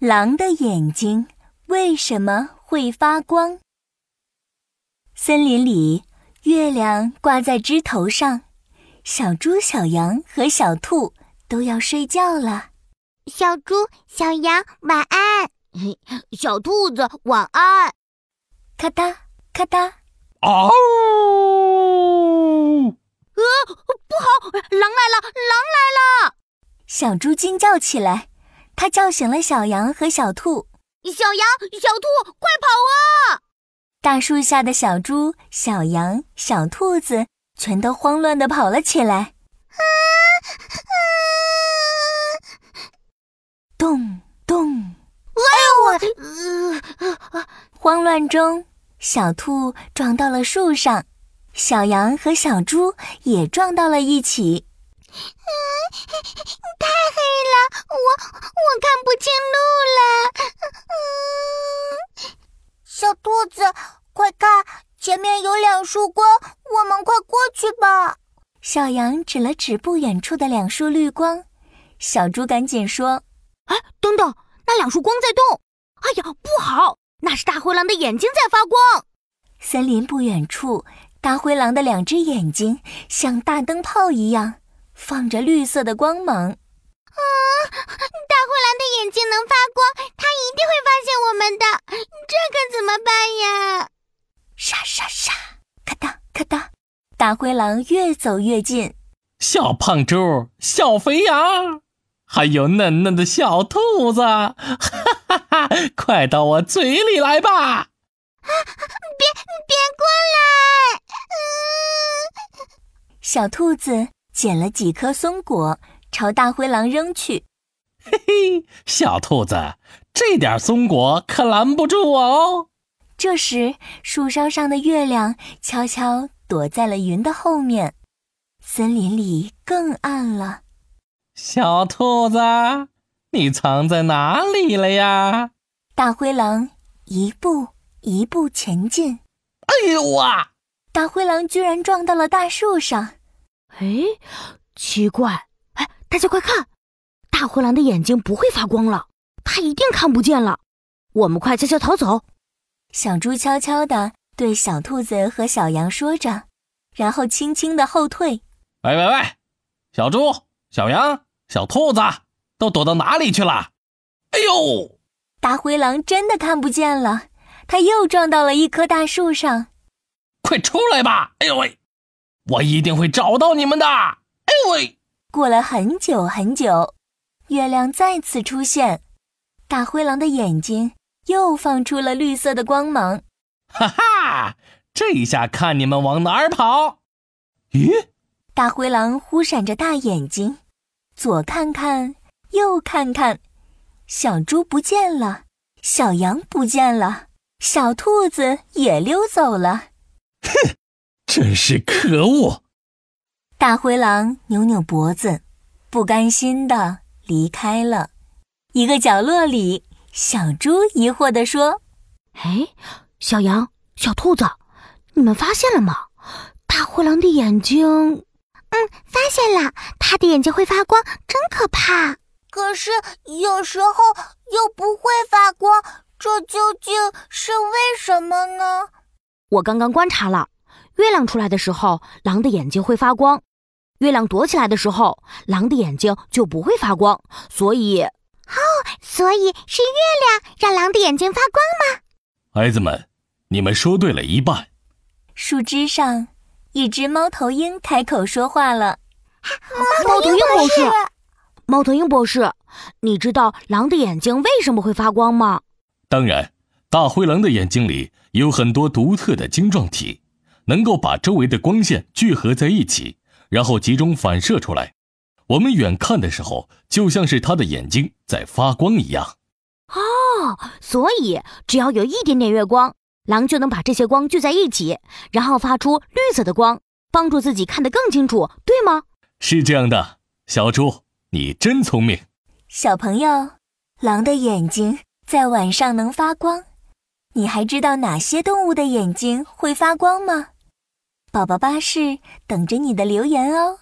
狼的眼睛为什么会发光？森林里，月亮挂在枝头上，小猪、小羊和小兔都要睡觉了。小猪、小羊晚安，小兔子晚安。咔哒咔嗒，嗷！呃，不好，狼来了，狼来了！小猪惊叫起来，它叫醒了小羊和小兔。小羊、小兔，快跑啊！大树下的小猪、小羊、小兔子全都慌乱地跑了起来。啊啊！咚咚！哎呦我！慌乱中，小兔撞到了树上，小羊和小猪也撞到了一起。太黑了，我我看不清路了。嗯，小兔子，快看，前面有两束光，我们快过去吧。小羊指了指不远处的两束绿光，小猪赶紧说：“哎，等等，那两束光在动！哎呀，不好，那是大灰狼的眼睛在发光。”森林不远处，大灰狼的两只眼睛像大灯泡一样。放着绿色的光芒，啊！大灰狼的眼睛能发光，它一定会发现我们的，这可怎么办呀？沙沙沙，咔嗒咔嗒，大灰狼越走越近。小胖猪、小肥羊，还有嫩嫩的小兔子，哈哈哈！快到我嘴里来吧！啊！别别过来！嗯，小兔子。捡了几颗松果，朝大灰狼扔去。嘿嘿，小兔子，这点松果可拦不住我哦。这时，树梢上的月亮悄悄躲在了云的后面，森林里更暗了。小兔子，你藏在哪里了呀？大灰狼一步一步前进。哎呦哇！大灰狼居然撞到了大树上。哎，奇怪！哎，大家快看，大灰狼的眼睛不会发光了，它一定看不见了。我们快悄悄逃走。小猪悄悄地对小兔子和小羊说着，然后轻轻地后退。喂喂喂，小猪、小羊、小兔子都躲到哪里去了？哎呦！大灰狼真的看不见了，它又撞到了一棵大树上。快出来吧！哎呦喂！我一定会找到你们的！哎喂！过了很久很久，月亮再次出现，大灰狼的眼睛又放出了绿色的光芒。哈哈！这一下看你们往哪儿跑！咦？大灰狼忽闪着大眼睛，左看看，右看看，小猪不见了，小羊不见了，小兔子也溜走了。哼！真是可恶！大灰狼扭扭脖子，不甘心的离开了。一个角落里，小猪疑惑地说：“哎，小羊、小兔子，你们发现了吗？大灰狼的眼睛……嗯，发现了，它的眼睛会发光，真可怕。可是有时候又不会发光，这究竟是为什么呢？我刚刚观察了。”月亮出来的时候，狼的眼睛会发光；月亮躲起来的时候，狼的眼睛就不会发光。所以，哦，所以是月亮让狼的眼睛发光吗？孩子们，你们说对了一半。树枝上，一只猫头鹰开口说话了：“猫头鹰博士，猫头鹰博士，你知道狼的眼睛为什么会发光吗？”当然，大灰狼的眼睛里有很多独特的晶状体。能够把周围的光线聚合在一起，然后集中反射出来。我们远看的时候，就像是他的眼睛在发光一样。哦，所以只要有一点点月光，狼就能把这些光聚在一起，然后发出绿色的光，帮助自己看得更清楚，对吗？是这样的，小猪，你真聪明。小朋友，狼的眼睛在晚上能发光，你还知道哪些动物的眼睛会发光吗？宝宝巴士等着你的留言哦。